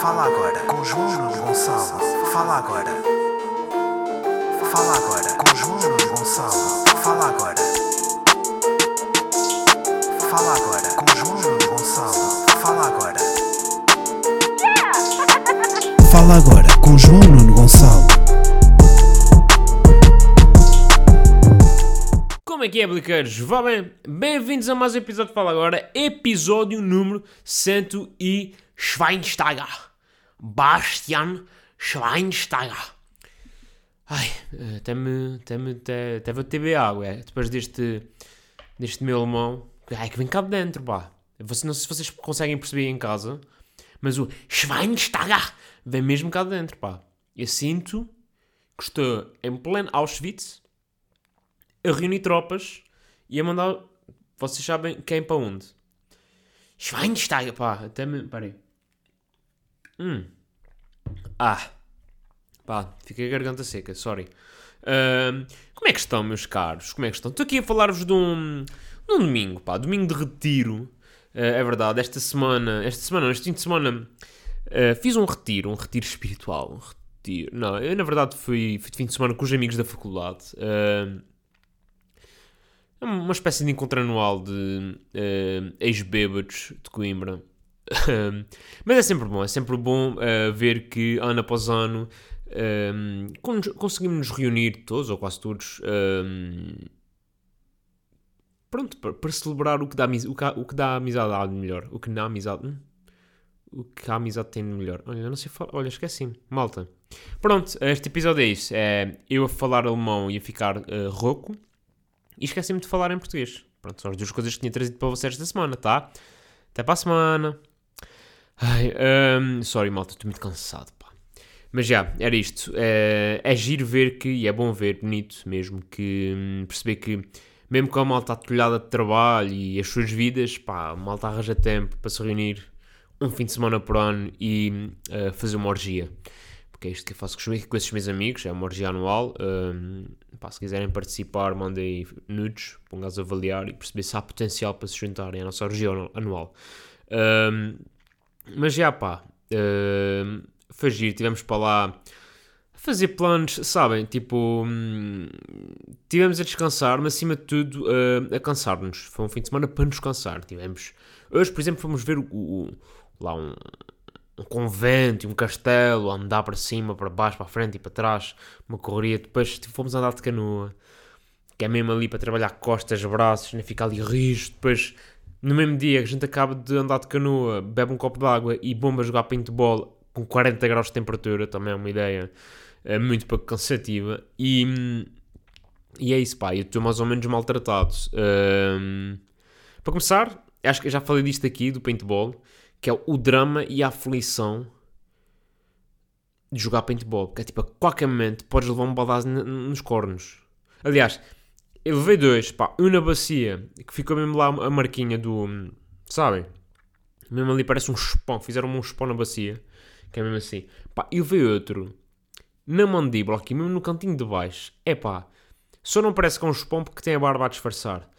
Fala agora com João Gonçalo. Fala agora. Fala agora com João Gonçalo. Fala agora. Fala agora com João Gonçalo. Fala agora. Fala agora com João Nuno Gonçalo. Como é que é, bliqueiros? Vá bem? Bem-vindos a mais um episódio de Fala Agora, episódio número 100 e Schweinsteiger. Bastian Schweinsteiger. Ai, eh, até-me, até-me, até, até vou ter beber água, é? Depois deste, deste meu alemão. Ai, que vem cá de dentro, pá. Não sei se vocês conseguem perceber em casa, mas o Schweinsteiger vem mesmo cá de dentro, pá. Eu sinto que estou em pleno Auschwitz, a reunir tropas e a mandar. Vocês sabem quem para onde? Schweinsteiger, pá, até me. Parei. Hum. Ah. Pá, fiquei a garganta seca, sorry. Ahm, como é que estão, meus caros? Como é que estão? Estou aqui a falar-vos de um, de um domingo, pá, domingo de retiro. Ah, é verdade, esta semana, esta semana, este fim de semana, ah, fiz um retiro, um retiro espiritual. Um retiro. Não, eu na verdade fui, fui de fim de semana com os amigos da faculdade. É uma espécie de encontro anual de eh, ex-bêbados de Coimbra. Mas é sempre bom, é sempre bom eh, ver que ano após ano con- conseguimos nos reunir todos, ou quase todos, eh, pronto, para, para celebrar o que, dá, o, que, há- o que dá amizade a melhor. O que dá amizade. hum? O que a amizade tem de melhor. Olha, não sei falar. Olha, esqueci-me. Malta. Pronto, este episódio é isso. É eu a falar alemão e a ficar eh, rouco. E esqueci-me de falar em português. Pronto, são as duas coisas que tinha trazido para vocês esta semana, tá? Até para a semana. Ai, hum, sorry, malta, estou muito cansado, pá. Mas já, era isto. É, é giro ver que, e é bom ver, bonito mesmo, que hum, perceber que, mesmo com a malta atolhada de trabalho e as suas vidas, pá, a malta arranja tempo para se reunir um fim de semana por ano e uh, fazer uma orgia. Porque é isto que eu faço com esses meus amigos, é uma orgia anual. hum, pá, se quiserem participar, mandem nudes para um gajo avaliar e perceber se há potencial para se juntarem à nossa orgia anu- anual. Hum, mas já pá, hum, foi giro, tivemos para lá a fazer planos, sabem? Tipo, hum, tivemos a descansar, mas acima de tudo hum, a cansar-nos. Foi um fim de semana para nos cansar. Tivemos, hoje, por exemplo, fomos ver o, o- lá um, um convento e um castelo, andar para cima, para baixo, para a frente e para trás, uma correria. Depois tipo, fomos andar de canoa, que é mesmo ali para trabalhar costas, braços, nem ficar ali rijo. Depois, no mesmo dia que a gente acaba de andar de canoa, bebe um copo de água e bomba jogar paintball com 40 graus de temperatura, também é uma ideia eh, muito pouco cansativa. E, hum, e é isso, pá, eu estou mais ou menos maltratado. Hum, para começar, acho que já falei disto aqui, do paintball, que é o drama e a aflição de jogar paintball. Que é tipo, a qualquer momento podes levar um badaço n- nos cornos. Aliás, eu levei dois, pá, um na bacia, que ficou mesmo lá a marquinha do. Sabem? Mesmo ali parece um chupão, fizeram um chupão na bacia, que é mesmo assim. Pá, e levei outro na mandíbula, aqui mesmo no cantinho de baixo. É pá, só não parece que é um chupão porque tem a barba a disfarçar.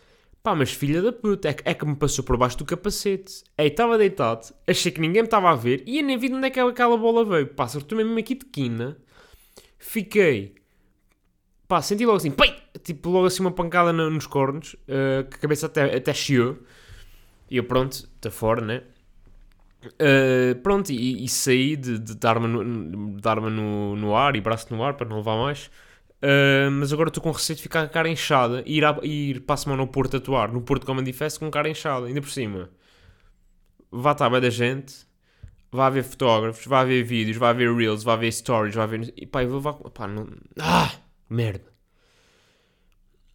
Pá, mas filha da puta, é que, é que me passou por baixo do capacete. Ei, estava deitado, achei que ninguém me estava a ver e eu nem vi de onde é que aquela bola veio. Pá, acertou mesmo aqui de quina. Fiquei. Pá, senti logo assim, pai! Tipo, logo assim uma pancada no- nos cornos, eh, que a cabeça até, até chiou. E eu, pronto, está fora, né? Eh, pronto, e, e saí de, de dar-me no, de arma no, no ar e braço no ar para não levar mais. Uh, mas agora estou com receio de ficar com a cara inchada e ir, a, ir para a semana ao Porto atuar, no Porto Comedy Fest com cara inchada, ainda por cima. Vai estar bem da gente, vai haver fotógrafos, vai haver vídeos, vai haver reels, vai haver stories, vai haver. E pá, eu vou. Pá, não. Ah! Merda!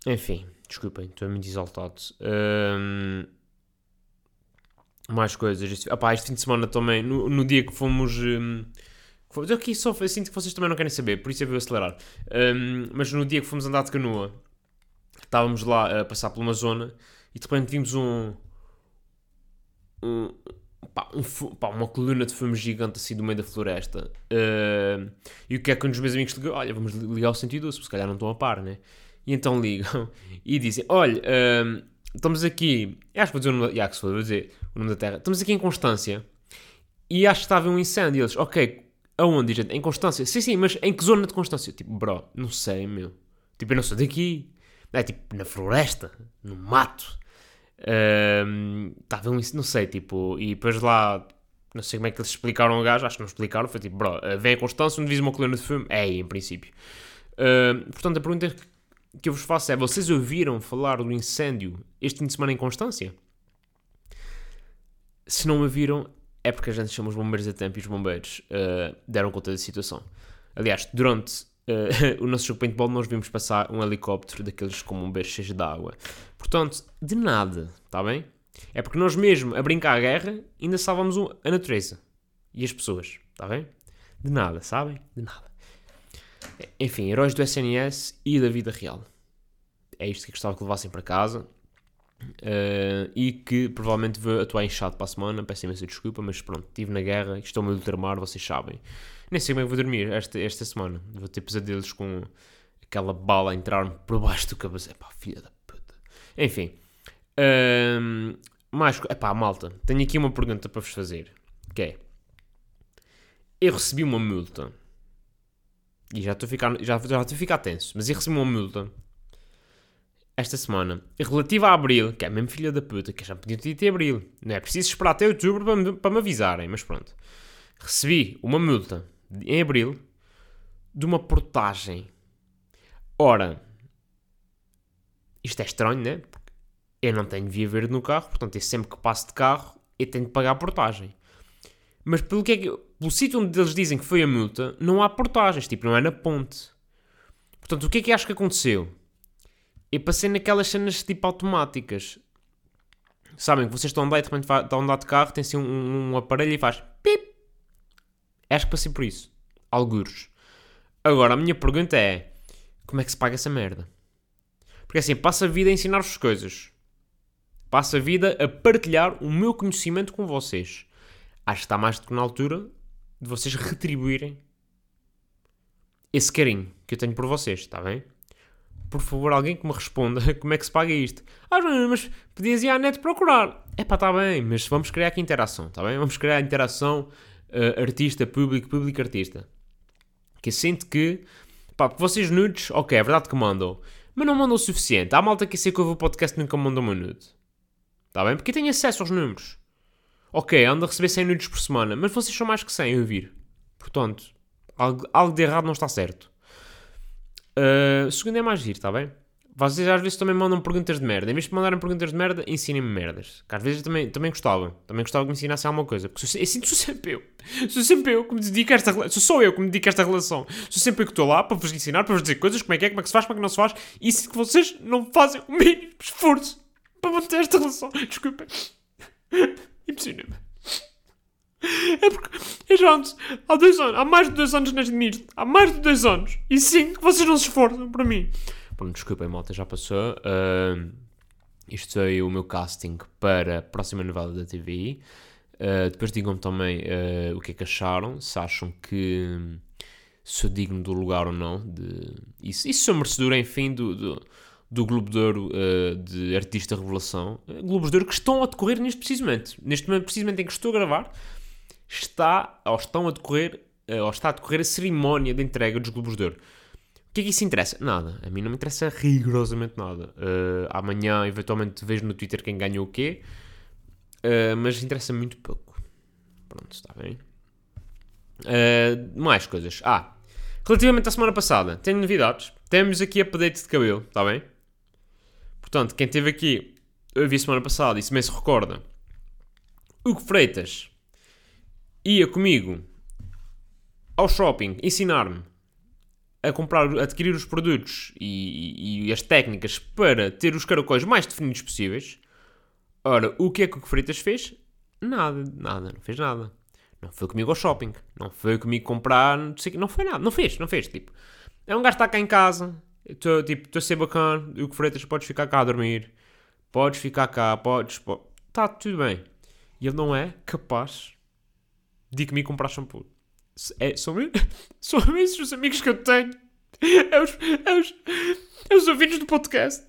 Enfim, desculpem, estou muito exaltado. Um, mais coisas. Este, ah, pá, este fim de semana também, no, no dia que fomos. um, eu aqui só sinto que vocês também não querem saber, por isso eu vou acelerar. Um, mas no dia que fomos andar de canoa, estávamos lá a passar por uma zona e de repente vimos um. um pá, um pá, uma coluna de fumo gigante assim do meio da floresta. Um, e o que é que um dos meus amigos ligou? Olha, vamos ligar o 112, porque se calhar não estão a par, né? E então ligam e dizem: Olha, um, estamos aqui. Acho que vou dizer o nome da, vou dizer o nome da terra. Estamos aqui em Constância e acho que estava um incêndio. E eles, ok, aonde, gente? Em Constância? Sim, sim, mas em que zona de Constância? Tipo, bro, não sei, meu. Tipo, eu não sou daqui. É tipo, na floresta, no mato. Ahm, Estava um incêndio, não sei, tipo, e depois lá, não sei como é que eles explicaram ao gajo, acho que não explicaram, foi tipo, bro, vem a Constância, onde diz uma coluna de fumo? É aí, em princípio. Ahm, portanto, a pergunta que eu vos faço é, vocês ouviram falar do incêndio este fim de semana em Constância? Se não me viram, é porque a gente chama os bombeiros a tempo e os bombeiros uh, deram conta da situação. Aliás, durante uh, o nosso jogo de paintball nós vimos passar um helicóptero daqueles com bombeiros cheios de água. Portanto, de nada, está bem? É porque nós mesmo, a brincar a guerra, ainda salvamos a natureza e as pessoas, está bem? De nada, sabem? De nada. Enfim, heróis do SNS e da vida real. É isto que gostava que levassem para casa. Uh, e que provavelmente vou atuar inchado para a semana. Peço imensa desculpa, mas pronto, estive na guerra, estou-me a ultramar, vocês sabem. Nem sei como é que vou dormir esta, esta semana. Vou ter pesadelos com aquela bala a entrar-me por baixo do cabelo. Epá, filha da puta. Enfim. Um, mais, co- epá, malta, tenho aqui uma pergunta para vos fazer. Que é: Eu recebi uma multa. E já estou a ficar, já, já estou a ficar tenso, mas eu recebi uma multa esta semana, relativa a Abril, que é mesmo filha da puta, que já podia ter ido Abril. Não é preciso esperar até outubro para me, para me avisarem, mas pronto. Recebi uma multa de- em Abril de uma portagem. Ora, isto é estranho, né? Eu não tenho via verde no carro, portanto, eu sempre que passo de carro, eu tenho de pagar a portagem. Mas pelo que é que, pelo sítio onde eles dizem que foi a multa, não há portagens, tipo, não é na ponte. Portanto, o que é que acho que aconteceu? Eu passei naquelas cenas tipo automáticas. Sabem que vocês estão a andar e de repente estão a andar de carro, tem assim um, um aparelho e faz pip. Acho que passei por isso. Algures. Agora, a minha pergunta é: como é que se paga essa merda? Porque assim, passo a vida a ensinar-vos coisas. Passo a vida a partilhar o meu conhecimento com vocês. Acho que está mais do que na altura de vocês retribuírem esse carinho que eu tenho por vocês, está bem? por favor, alguém que me responda como é que se paga isto. Ah, mas podias ir à net procurar. É pá, está bem, mas vamos criar aqui interação, está bem? Vamos criar interação uh, artista-público, público-artista. Que eu sinto que, pá, vocês nudes, ok, é verdade que mandam, mas não mandam o suficiente. Há malta que sei que ouve o podcast nunca me mandam uma nude. Está bem? Porque tenho acesso aos números. Ok, ando a receber 100 nudes por semana, mas vocês são mais que 100 a ouvir. Portanto, algo, algo de errado não está certo. Uh, segundo é mais giro, está bem? Vocês às vezes também mandam perguntas de merda. Em vez de mandarem perguntas de merda, ensinem-me merdas. Que às vezes também, também gostava. Também gostava que me ensinassem alguma coisa. Porque sou, eu sinto sou sempre eu. Sou sempre eu que me dedico a esta relação. Sou só eu que me dedico a esta relação. Sou sempre eu que estou lá para vos ensinar, para vos dizer coisas, como é que é, como é que se faz, como é que não se faz. E sinto que vocês não fazem o mínimo esforço para manter esta relação. Desculpem. Impressiona-me. É porque já ando há dois anos, há mais de dois anos neste nisto. Há mais de dois anos. E sinto que vocês não se esforçam para mim. Pronto, desculpem, malta, já passou. Ahm, isto foi o meu casting para a próxima novela da TV. Ah, depois digam-me também ah, o que é que acharam. Se acham que hum, sou digno do lugar ou não. De... E, se- e se sou merecedor, enfim, do, do, do Globo de Ouro ah, de Artista Revelação. Ah, Globos de Ouro que estão a decorrer neste precisamente. Neste momento, precisamente em que estou a gravar, está, ou estão a decorrer, ah, ou está a decorrer a cerimónia de entrega dos Globos de Ouro. O que é que isso interessa? Nada. A mim não me interessa rigorosamente nada. Uh, amanhã, eventualmente, vejo no Twitter quem ganhou o quê. Uh, mas interessa muito pouco. Pronto, está bem. Uh, mais coisas. Ah, relativamente à semana passada, tenho novidades. Temos aqui update de cabelo, está bem? Portanto, quem esteve aqui, eu vi semana passada e se se recorda, Hugo Freitas ia comigo ao shopping ensinar-me a comprar, a adquirir os produtos e, e as técnicas para ter os caracóis mais definidos possíveis. Ora, o que é que o Freitas fez? Nada, nada, não fez nada. Não foi comigo ao shopping, não foi comigo comprar, não sei não foi nada, não fez, não fez, tipo. É um gajo que está cá em casa, estou tipo, a ser bacana, o que Freitas, podes ficar cá a dormir, podes ficar cá, podes, está tudo bem. E ele não é capaz de ir comigo comprar shampoo. É, são, são esses os amigos que eu tenho. É os, é, os, é os ouvintes do podcast.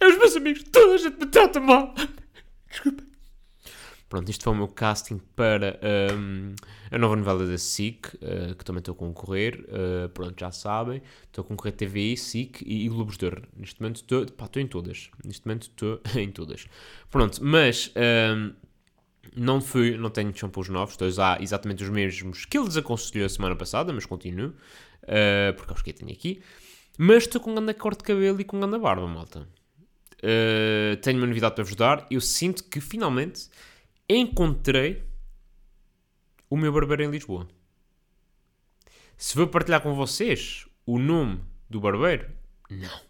É os meus amigos. Toda a gente me trata mal. Desculpa. Pronto, este foi o meu casting para um, a nova novela da SIC, uh, que também estou a concorrer. Uh, pronto, já sabem. Estou a concorrer TVI, SIC e, e Globos de Ouro. Neste momento estou, pá, estou em todas. Neste momento estou em todas. Pronto, mas um, não fui, não tenho shampoos novos. Estou a usar exatamente os mesmos que ele desaconselhou a semana passada, mas continuo. Uh, porque acho que eu tenho aqui. Mas estou com um grande corte de cabelo e com um grande barba, malta. Uh, tenho uma novidade para vos dar. Eu sinto que finalmente encontrei o meu barbeiro em Lisboa. Se vou partilhar com vocês o nome do barbeiro, não.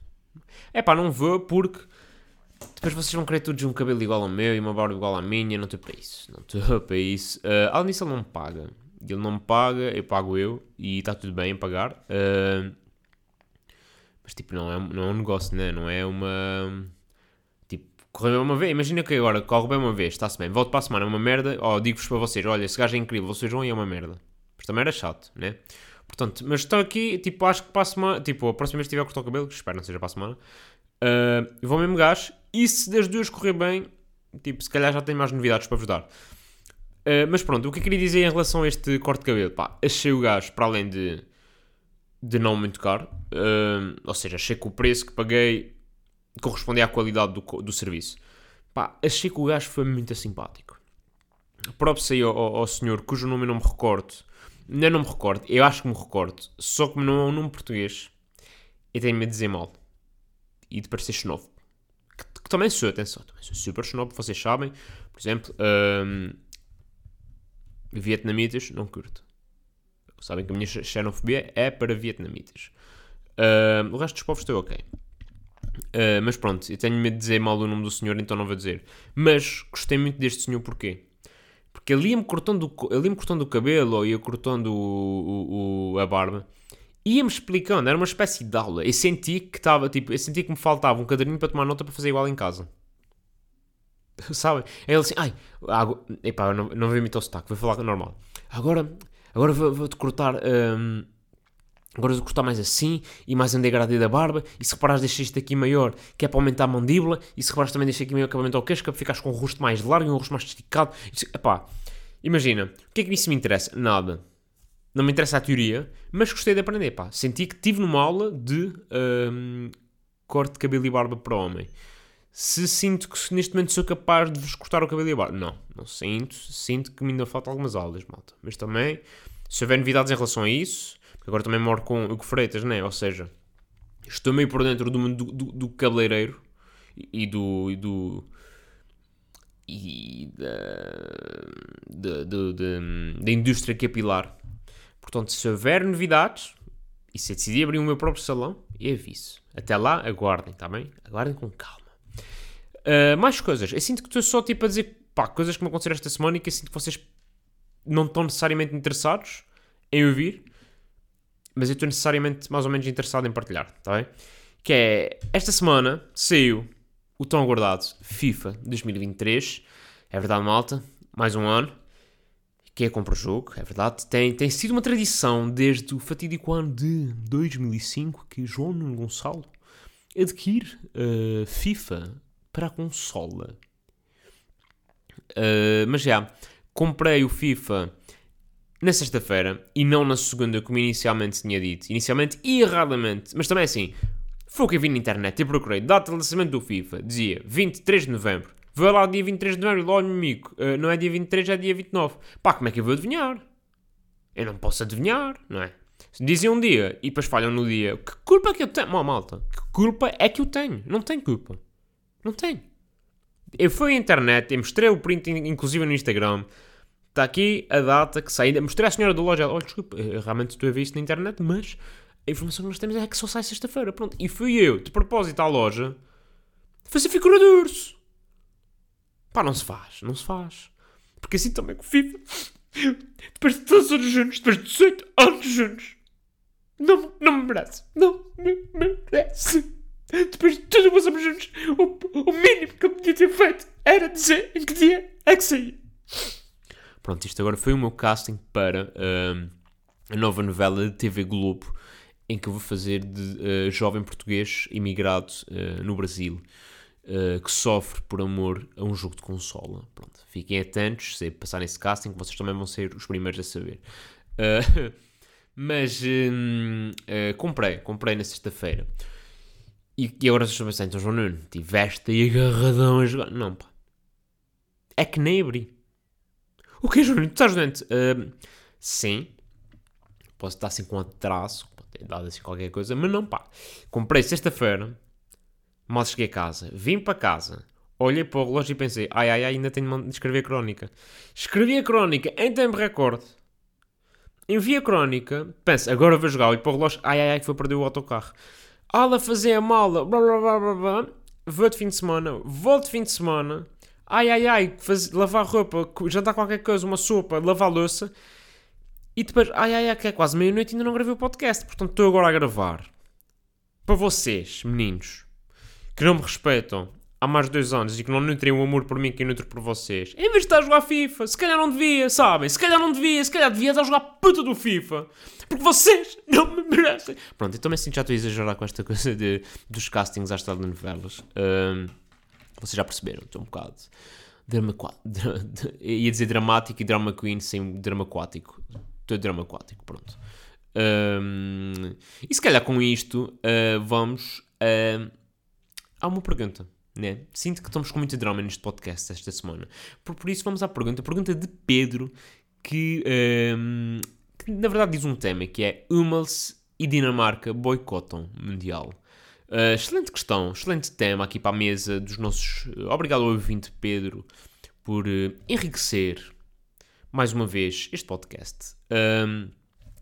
É pá, não vou porque depois vocês vão querer todos um cabelo igual ao meu e uma barba igual à minha. Não estou para isso. Não estou para isso. Uh, além disso, ele não me paga. Ele não me paga, eu pago eu e está tudo bem em pagar. Uh, mas tipo, não é, não é um negócio, né? não é uma correu bem uma vez, imagina que agora corre bem uma vez, está-se bem, volto para a semana, é uma merda, ó, digo-vos para vocês, olha, esse gajo é incrível, vocês vão e é uma merda. Mas também era chato, né? Portanto, mas estão aqui, tipo, acho que para a semana, tipo, a próxima vez que tiver a cortar o cabelo, que espero não seja para a semana, uh, vou mesmo gajo, e se das duas correr bem, tipo, se calhar já tenho mais novidades para vos dar. Uh, mas pronto, o que eu queria dizer em relação a este corte de cabelo, pá, achei o gajo, para além de, de não muito caro, uh, ou seja, achei que o preço que paguei correspondia à qualidade do, do serviço. Pá, achei que o gajo foi muito simpático. Próprio sei ao, ao, senhor, cujo nome eu não me recordo. Não, não me recordo, eu acho que me recordo. Só que não é um nome português. Eu tenho medo de dizer mal. E de parecer xenófobo. Que, que, também sou, atenção. Também sou super xenófobo, vocês sabem. Por exemplo, um, vietnamitas, não curto. Sabem que a minha xenofobia é para vietnamitas. Um, o resto dos povos estou ok. Uh, mas pronto, eu tenho medo de dizer mal o nome do senhor, então não vou dizer. Mas gostei muito deste senhor, porquê? Porque ele ia-me cortando, ia cortando o cabelo ou ia cortando o, o, a barba. Ia-me explicando, era uma espécie de aula. Eu senti que estava, tipo, eu senti que me faltava um caderninho para tomar nota para fazer igual em casa. Sabe? Aí ele assim, ai, água, epá, não, não vou imitar o sotaque, vou falar normal. Agora, agora vou-te vou cortar. Um, Agora vou cortar mais assim e mais um degradê da barba. E se reparares, deixei isto aqui maior, que é para aumentar a mandíbula. E se reparares, também deixei aqui maior, que é para aumentar o queixo, que é para ficares com o rosto mais largo e um rosto mais esticado. Epá, imagina, o que é que isso me interessa? Nada. Não me interessa a teoria, mas gostei de aprender. Pá. Senti que tive numa aula de um, corte de cabelo e barba para homem. Se sinto que neste momento sou capaz de vos cortar o cabelo e a barba. Não, não sinto. Sinto que me ainda faltam algumas aulas, malta. Mas também, se houver novidades em relação a isso, agora também moro com o Freitas, né? Ou seja, estou meio por dentro do mundo do, do, do cabeleireiro e do. E do e da, da, indústria capilar. Portanto, se houver novidades e se eu decidir abrir o meu próprio salão, eu aviso. Até lá, aguardem, está bem? Aguardem com calma. Uh, mais coisas. Eu sinto que estou só tipo a dizer pá, coisas que me aconteceram esta semana e que eu sinto que vocês não estão necessariamente interessados em ouvir mas eu estou necessariamente mais ou menos interessado em partilhar, está bem? Que é, esta semana saiu o tão aguardado FIFA 2023, é verdade malta, mais um ano, que é compra o jogo, é verdade, tem, tem sido uma tradição desde o fatídico ano de 2005 que João Gonçalo adquire uh, FIFA para a consola. Uh, mas já, comprei o FIFA na sexta-feira e não na segunda, como inicialmente tinha dito. Inicialmente e erradamente, mas também assim. Foi o que eu vi na internet e procurei data de lançamento do FIFA. Dizia 23 de novembro. Vou lá dia 23 de novembro, logo amigo. Uh, não é dia 23, é dia 29. Pá, como é que eu vou adivinhar? Eu não posso adivinhar, não é? Dizem um dia e depois falham no dia. Que culpa é que eu tenho? Mal, malta. Que culpa é que eu tenho? Não tenho culpa. Não tenho. Eu fui à internet, eu mostrei o print, inclusive no Instagram. Está aqui a data que sai. Mostrei à senhora da loja. Olha, desculpa, eu realmente estou a ver isso na internet, mas a informação que nós temos é que só sai sexta-feira. Pronto. E fui eu, de propósito, à loja fazer figura de urso. Pá, não se faz, não se faz. Porque assim também com o FIFA. Depois de todos os anos juntos, depois de 18 anos juntos, não, não me merece. Não me merece. Depois de tudo que passamos juntos, o, o mínimo que eu podia ter feito era dizer em que dia é que saía. Pronto, isto agora foi o meu casting para uh, a nova novela de TV Globo, em que eu vou fazer de uh, jovem português imigrado uh, no Brasil. uh, que sofre por amor a um jogo de consola. Pronto, fiquem atentos, se passarem esse casting, vocês também vão ser os primeiros a saber. Mas um, uh, comprei, comprei na sexta-feira. E, e agora estou a pensar, então João Nuno, tiveste aí agarradão a jogar. Não, pá. É que nem abri. O que, João Nuno? Tu estás doente? Uh, sim. Posso estar assim com atraso, dado assim qualquer coisa, mas não, pá. Comprei sexta-feira, mal cheguei a casa, vim para casa, olhei para o relógio e pensei, ai ai ai, ainda tenho de escrever a crónica. Escrevi a crónica em tempo recorde. Enviei a crónica, penso, agora vou jogar, olho para o relógio, ai ai ai, foi perder o autocarro. Ala fazer a mala, blá blá blá blá blá, vou de fim de semana, volto de fim de semana, ai ai ai, faz, lavar roupa, jantar qualquer coisa, uma sopa, lavar louça, e depois, ai ai ai, que é quase meia-noite e ainda não gravei o podcast, portanto estou agora a gravar. Para vocês, meninos, que não me respeitam há mais de dois anos e que não nutrem o amor por mim que eu nutro por vocês, em vez de estar a jogar FIFA, se calhar não devia, sabem? Se calhar não devia, se calhar devia estar a jogar puta do FIFA. Porque vocês não me merecem. Pronto, eu também sinto já estou a exagerar com esta coisa de, dos castings às telenovelas. Um, vocês já perceberam, estou um bocado. Drama, ia dizer dramático e drama queen sem drama aquático. Estou drama aquático, pronto. Um, e se calhar com isto uh, vamos uh, a uma pergunta. Né? Sinto que estamos com muito drama neste podcast esta semana. Por, por isso vamos à pergunta. A pergunta de Pedro, que, um, que na verdade diz um tema, que é Hummels e Dinamarca boicotam Mundial. Uh, excelente questão, excelente tema aqui para a mesa dos nossos... Obrigado ao ouvinte Pedro por uh, enriquecer, mais uma vez, este podcast. Um,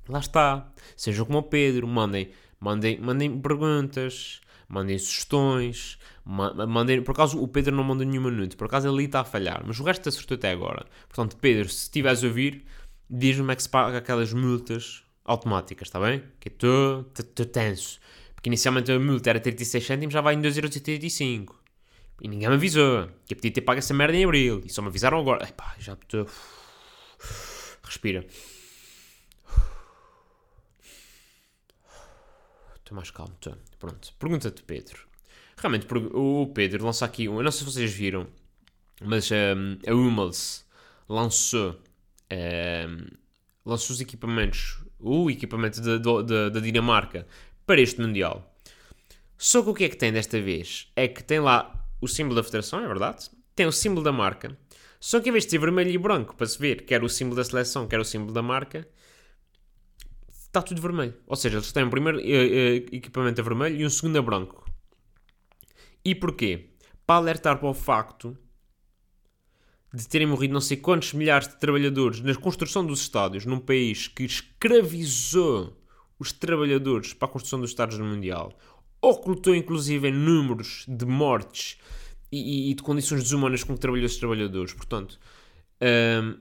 lá está. Sejam como o Pedro, mandem, mandem, mandem perguntas, mandem sugestões, mandem. Por acaso o Pedro não mandou nenhuma nude, por acaso ele está a falhar, mas o resto acertou até agora. Portanto, Pedro, se estiveres a ouvir, diz-me como é que se paga aquelas multas automáticas, está bem? Que estou tenso. Inicialmente a multa era 36 cêntimos, já vai em 2,85€. E ninguém me avisou. Que eu podia ter pago essa merda em abril. E só me avisaram agora. Epá, já estou. Respira. Estou mais calmo, estou. Pronto. Pergunta-te, Pedro. Realmente, o Pedro lança aqui. Eu não sei se vocês viram, mas um, a Hummels lançou. Um, lançou os equipamentos. O equipamento da Dinamarca para este Mundial. Só que o que é que tem desta vez? É que tem lá o símbolo da federação, é verdade? Tem o símbolo da marca. Só que em vez de ser vermelho e branco para se ver quer o símbolo da seleção, quer o símbolo da marca, está tudo vermelho. Ou seja, eles têm um primeiro uh, uh, equipamento a vermelho e um segundo a branco. E porquê? Para alertar para o facto de terem morrido não sei quantos milhares de trabalhadores na construção dos estádios num país que escravizou os trabalhadores para a construção dos estádios no Mundial, ocultou inclusive números de mortes e, e, de condições desumanas com que trabalhou esses trabalhadores. Portanto, um,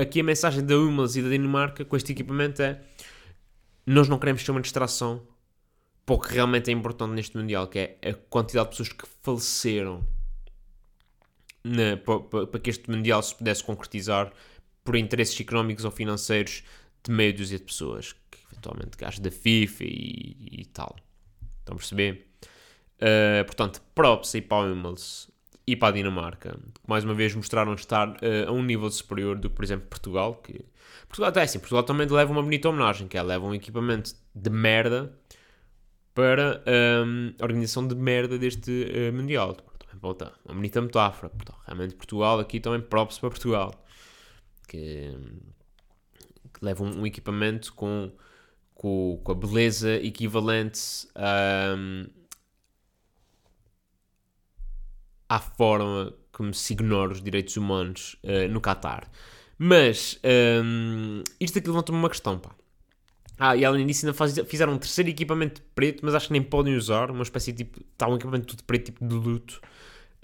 aqui a mensagem da Hummels e da Dinamarca com este equipamento é nós não queremos ser uma distração para o que realmente é importante neste Mundial, que é a quantidade de pessoas que faleceram na, para, para, que este Mundial se pudesse concretizar por interesses económicos ou financeiros de meio dúzia de pessoas, que eventualmente gajos da FIFA e, e tal. Estão a perceber? Uh, portanto, props aí para o e para a Dinamarca, que mais uma vez mostraram estar uh, a um nível superior do que, por exemplo, Portugal. Que... Portugal até é assim, Portugal também leva uma bonita homenagem, que é leva um equipamento de merda para um, a organização de merda deste uh, Mundial. Também uma bonita metáfora. Portanto, realmente Portugal aqui também props para Portugal. Que leva um, um equipamento com, com, com, a beleza equivalente um, à forma como se ignora os direitos humanos uh, no Qatar. Mas um, isto aqui levanta-me uma questão, pá. Ah, e além disso ainda faz, fizeram um terceiro equipamento preto, mas acho que nem podem usar, uma espécie de tipo, está um equipamento tudo preto, tipo de luto.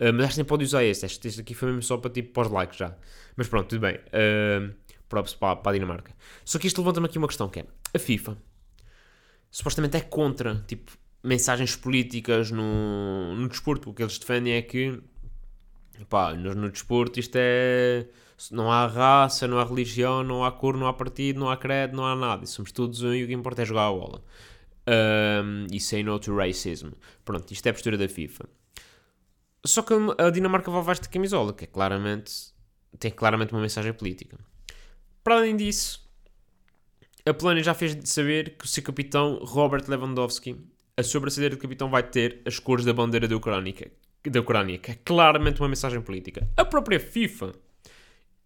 Uh, mas acho que nem podem usar esse, este, este aqui foi mesmo só para tipo pós-like já. Mas pronto, tudo bem. Uh, props para, para a Dinamarca. Só que isto levanta-me aqui uma questão que é, a FIFA supostamente é contra, tipo, mensagens políticas no, no desporto. O que eles defendem é que, pá, no, no desporto isto é. Não há raça, não há religião, não há cor, não há partido, não há credo, não há nada. Somos todos um e o que importa é jogar a bola. Um, e say no to racism. Pronto, isto é a postura da FIFA. Só que a Dinamarca vai levar esta camisola, que é claramente, tem claramente uma mensagem política. Para além disso, a Polónia já fez saber que o seu capitão Robert Lewandowski, a braçadeira de capitão vai ter as cores da bandeira da Ucrânia, da Ucrânia, que é claramente uma mensagem política. A própria FIFA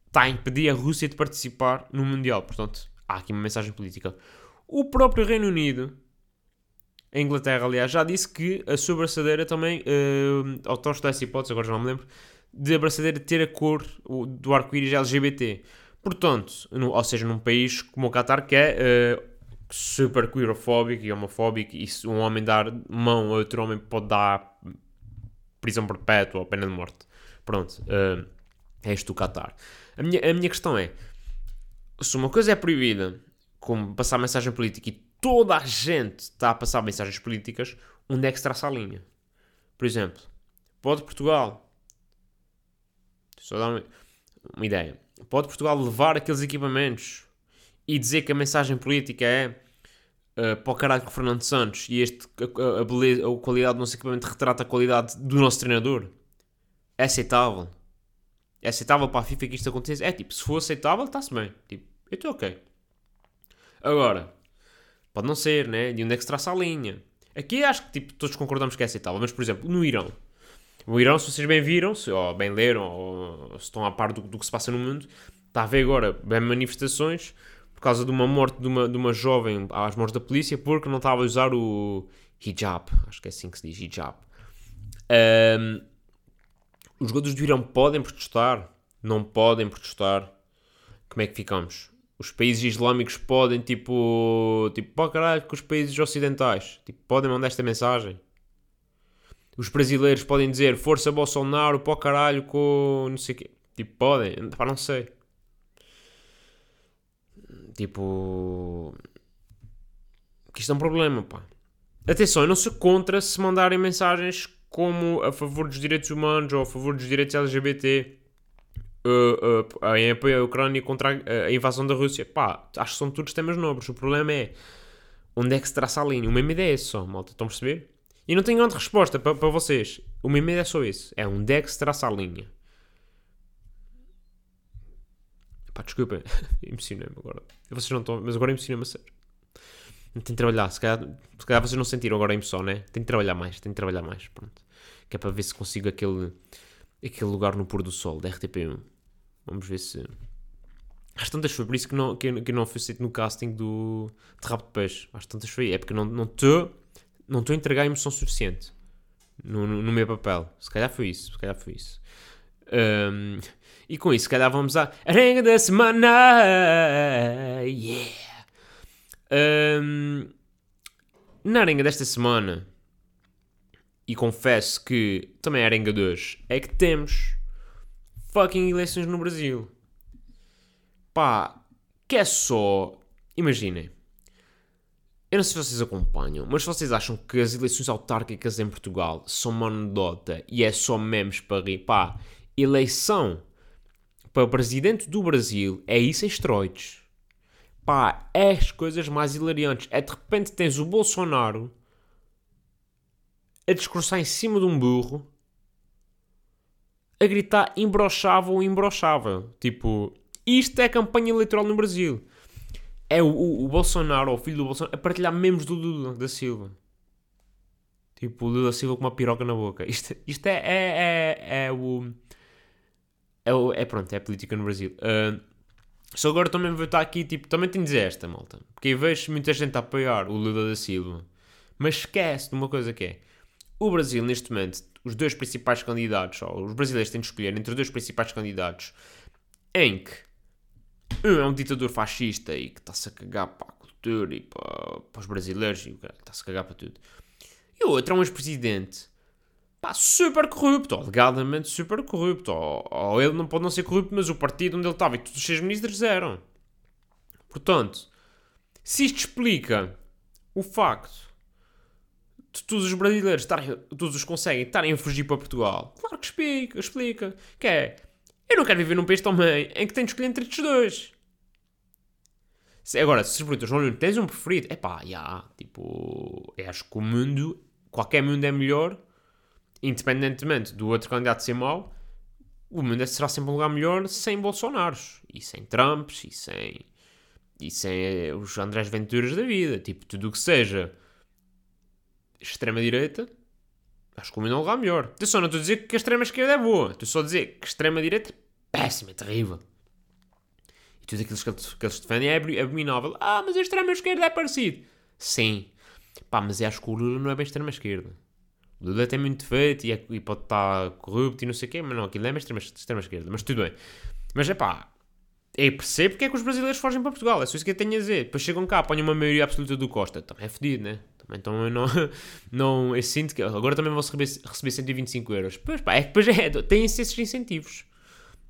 está a impedir a Rússia de participar no Mundial, portanto, há aqui uma mensagem política. O próprio Reino Unido, a Inglaterra, aliás, já disse que a sua braçadeira também, uh, torce dessa hipótese, agora já não me lembro, de a ter a cor do arco-íris LGBT. Portanto, no, ou seja, num país como o Qatar, que é uh, super queerofóbico e homofóbico, e se um homem dar mão a outro homem pode dar prisão perpétua ou pena de morte. Pronto, uh, é isto o Qatar. A minha, a minha questão é, se uma coisa é proibida, como passar mensagem política, e toda a gente está a passar mensagens políticas, onde é que se traça a linha? Por exemplo, pode Portugal, só dar uma, uma ideia, pode Portugal levar aqueles equipamentos e dizer que a mensagem política é uh, para o caralho com o Fernando Santos e este, a, a, beleza, a qualidade do nosso equipamento retrata a qualidade do nosso treinador? É aceitável? É aceitável para a FIFA que isto aconteça? É tipo, se for aceitável, está-se bem. Tipo, eu estou ok. Agora, pode não ser, né? De onde é que se traça a linha? Aqui acho que tipo, todos concordamos que é aceitável, mas por exemplo, no Irão. O Irão, se vocês bem viram, se, ou bem leram, ou se estão a par do, do que se passa no mundo, está a ver agora bem manifestações por causa de uma morte de uma, de uma jovem às mãos da polícia porque não estava a usar o hijab. Acho que é assim que se diz, hijab. Um, os jogadores do Irão podem protestar? Não podem protestar? Como é que ficamos? Os países islâmicos podem, tipo, tipo, pá caralho, com os países ocidentais, tipo, podem mandar esta mensagem. Os brasileiros podem dizer força Bolsonaro, pá caralho, com não sei o quê. Tipo, podem, pá, não sei. Tipo, que isto é um problema, pá. Atenção, eu não sou contra se mandarem mensagens como a favor dos direitos humanos ou a favor dos direitos LGBT uh, uh, em apoio à Ucrânia contra a, invasão da Rússia. Pá, acho que são todos temas nobres. O problema é onde é que se traça a linha. Uma ideia é só, malta. Estão a perceber? E não tenho grande resposta para, para vocês. Uma ideia é só isso. É onde que se traça a linha. Pá, desculpa. Emocionei-me agora. Vocês não estão... Mas agora emocionei-me a sério. Tenho de trabalhar. Se calhar, se calhar vocês não sentiram agora a emoção, né? Tenho de trabalhar mais. Tenho de trabalhar mais. Pronto. Que é para ver se consigo aquele, aquele lugar no pôr do sol da RTP1. Vamos ver se. Às tantas foi por isso que não, que, que não fui aceito no casting do de Rabo de Peixe. Às tantas foi. É porque não estou não não a entregar emoção suficiente no, no, no, meu papel. Se calhar foi isso. Se calhar foi isso. Um, e com isso, se calhar vamos à Arenga da Semana. Yeah! Um, na arenga desta semana, e confesso que também é arenga de hoje, é que temos fucking eleições no Brasil. Pá, que é só. Imaginem. Eu não sei se vocês acompanham, mas vocês acham que as eleições autárquicas em Portugal são uma anedota e é só memes para rir, pá, eleição para presidente do Brasil é isso em esteroides pá, é as coisas mais hilariantes. É de repente tens o Bolsonaro a discursar em cima de um burro a gritar imbrochável, imbrochável. Tipo, isto é campanha eleitoral no Brasil. É o, o, o Bolsonaro, o filho do Bolsonaro, a partilhar memes do Lula da Silva. Tipo, o Lula Silva com uma piroca na boca. Isto, isto é, é, é, é o. É, o, é pronto, é a política no Brasil. Uh, só agora também vou estar aqui, tipo, também tenho de dizer esta, malta. Porque vejo muita gente a apoiar o Lula da Silva. Mas esquece de uma coisa que é. O Brasil, neste momento, os dois principais candidatos, ou os brasileiros têm de escolher entre os dois principais candidatos, em que é um ditador fascista e que está-se a cagar para a cultura e para, para os brasileiros e está-se a cagar para tudo. E o outro é um ex-presidente super corrupto, ou alegadamente super corrupto, ou, ou, ele não pode não ser corrupto, mas o partido onde ele estava e todos os seus ministros eram. Portanto, se isto explica o facto de todos os brasileiros, estarem, todos os conseguem, estarem a fugir para Portugal, claro que explica, explica, que é, eu não quero viver num país também em que tenho de escolher entre estes dois. Agora, se se perguntas, João tens um preferido? É pá, já, tipo, acho que o mundo, qualquer mundo é melhor independentemente do outro candidato ser mau, o mundo será sempre um lugar melhor sem Bolsonaros, e sem Trumps, e sem, e sem os Andrés Venturas da vida. Tipo, tudo o que seja extrema-direita, acho que o mundo é melhor. Atenção, não estou a dizer que a extrema-esquerda é boa, estou só a dizer que a extrema-direita é péssima, é terrível. E tudo aquilo que eles, que eles defendem é abominável. Ah, mas a extrema-esquerda é parecido. Sim. Pá, mas acho que o Lula não é bem extrema-esquerda. O Lula tem muito defeito e, é, e, pode estar corrupto e não sei o quê, mas não, aquilo é bem extrema-esquerda. Mas tudo bem. Mas é pá, eu percebo porque é que os brasileiros fogem para Portugal. É só isso que eu tenho a dizer. Depois chegam cá, apanham uma maioria absoluta do Costa. Também é fedido, né? Então eu não, não eu sinto que agora também vou receber, receber 125 euros. Pois pá, é que depois é, têm-se esses incentivos.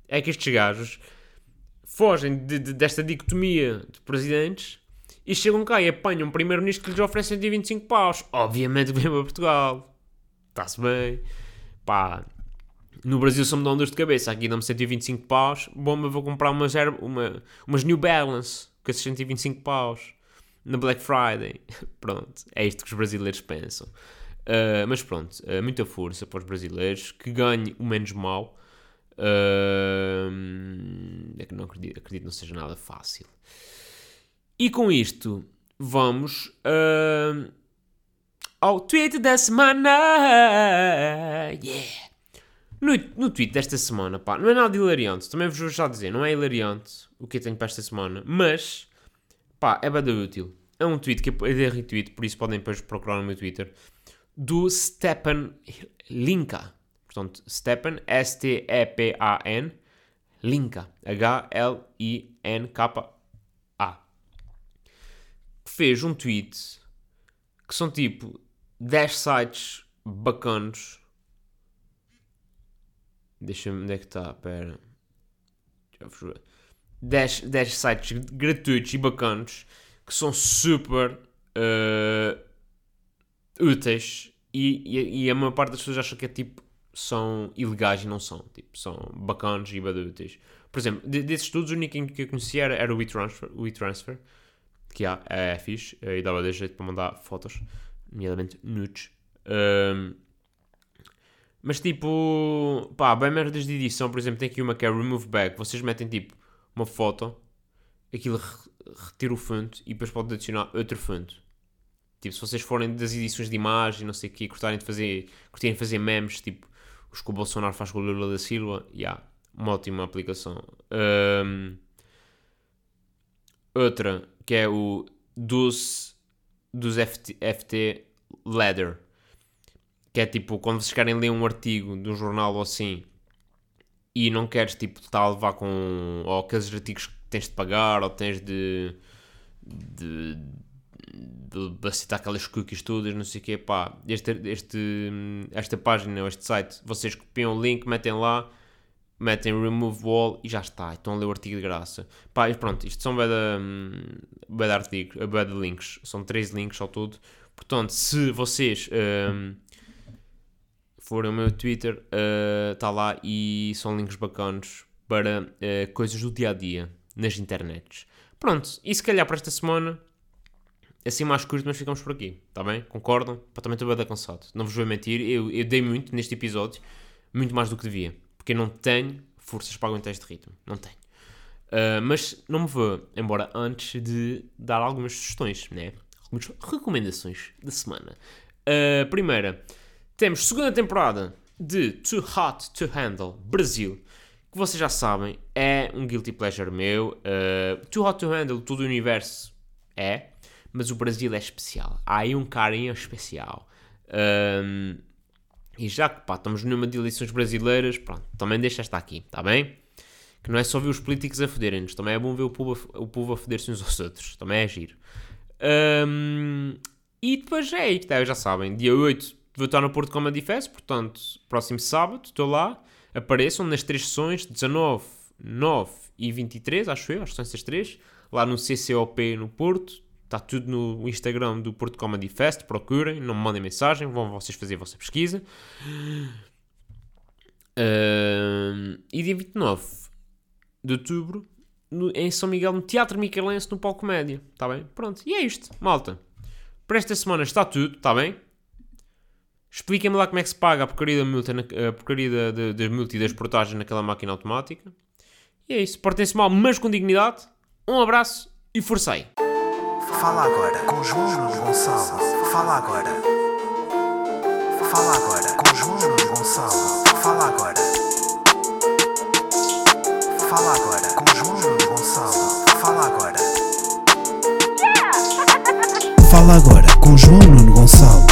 É que estes gajos fogem de, de, desta dicotomia de presidentes e chegam cá e apanham um primeiro-ministro que lhes oferece 125 paus. Obviamente vem para Portugal. Está-se bem. Pá, no Brasil são-me dão de cabeça. Aqui dão-me 125 paus. Bom, mas vou comprar umas, uma, umas New Balance com esses 125 paus na Black Friday. pronto, é isto que os brasileiros pensam. Uh, mas pronto, uh, muita força para os brasileiros, que ganhe o menos mal. Uh, é que não acredito, acredito não seja nada fácil. E com isto, vamos ao tweet da semana. Yeah! No, no tweet desta semana, pá, não é nada hilariante. Também vos vou já dizer, não é hilariante o que eu tenho para esta semana, mas pá, é bada útil. É um tweet que eu dei retweet, por isso podem depois procurar no meu Twitter, do Stepan Linka. Portanto, Stepan, S-T-E-P-A-N, Linka, H-L-I-N-K-A. Fez um tweet que são tipo 10 sites bacanos. Deixa-me, onde é que está? Espera. 10, 10 sites gratuitos e bacanos que são super uh, úteis e, e, e, a maior parte das pessoas acha que é tipo são ilegais e não são, tipo, são bacanos e bada úteis. Por exemplo, de, desses estudos, o único que eu conhecia era, era o WeTransfer, o que há, é, é fixe, e dava de jeito para mandar fotos, nomeadamente nudes. Um, mas tipo, pá, bem merdas de edição, por exemplo, tem aqui uma que é Remove Back. Vocês metem tipo uma foto, aquilo retira o fundo e depois pode adicionar outro fundo. Tipo, se vocês forem das edições de imagem, não sei o quê, curtarem de fazer, curtirem de fazer memes, tipo os que o Bolsonaro faz com o Lula da Silva, yeah, uma ótima aplicação. Um, outra, que é o dos, dos FT, FT Leather, que é tipo, quando vocês querem ler um artigo de um jornal ou assim, e não queres, tipo, estar a levar com, ou aqueles artigos que tens de pagar, ou tens de, de, de, aceitar aquelas cookies todas, não sei o quê, pá, este, este, esta página, ou este site, vocês copiam o link, metem lá, metem remove wall e já está, estão a ler o artigo de graça. Pá, e pronto, isto são bada, bada artigos, bada links, são três links ao todo, portanto, se vocês... Um, forem ao meu Twitter, está uh, lá e são links bacanos para uh, coisas do dia a dia nas internets. Pronto, e se calhar para esta semana, assim mais curto, mas ficamos por aqui, está bem? Concordam? Para também estou bem cansado. Não vos vou mentir, eu, eu dei muito neste episódio, muito mais do que devia, porque eu não tenho forças para aguentar este ritmo, não tenho. Uh, mas não me vou, embora antes de dar algumas sugestões, né? Algumas recomendações da semana. Uh, primeira, temos segunda temporada de Too Hot to Handle Brasil vocês já sabem, é um guilty pleasure meu. Uh, Too Hot to Handle, todo o universo é, mas o Brasil é especial. Há aí um carinho especial. Um, e já que pá, estamos numa de eleições brasileiras, pronto, também deixa esta aqui, está bem? Que não é só ver os políticos a foderem-nos, também é bom ver o povo a, o povo a foder-se uns aos outros, também é giro. Um, e depois é aí, tá, já sabem, dia 8 vou estar no Porto Comedy Fest, portanto, próximo sábado, estou lá apareçam nas três sessões, 19, 9 e 23, acho eu, acho que são essas três, lá no CCOP no Porto. Está tudo no Instagram do Porto Comedy Fest, procurem, não me mandem mensagem, vão vocês fazer a vossa pesquisa. Uh, e dia 29 de outubro, no, em São Miguel, no Teatro Micaelense, no Palco Média. Está bem? Pronto, e é isto, malta. Para esta semana está tudo, está bem? Expliquem-me lá como é que se paga a porcaria da multa, na, a porcaria da, da, das multas e das portagens naquela máquina automática. E é isso. Portem-se mal, mas com dignidade. Um abraço e forcei. Fala agora com João Gonçalo. Fala agora. Fala agora com João Gonçalo. Fala agora. Fala agora com João Gonçalo. Fala agora. Fala agora com João Nuno Gonçalo.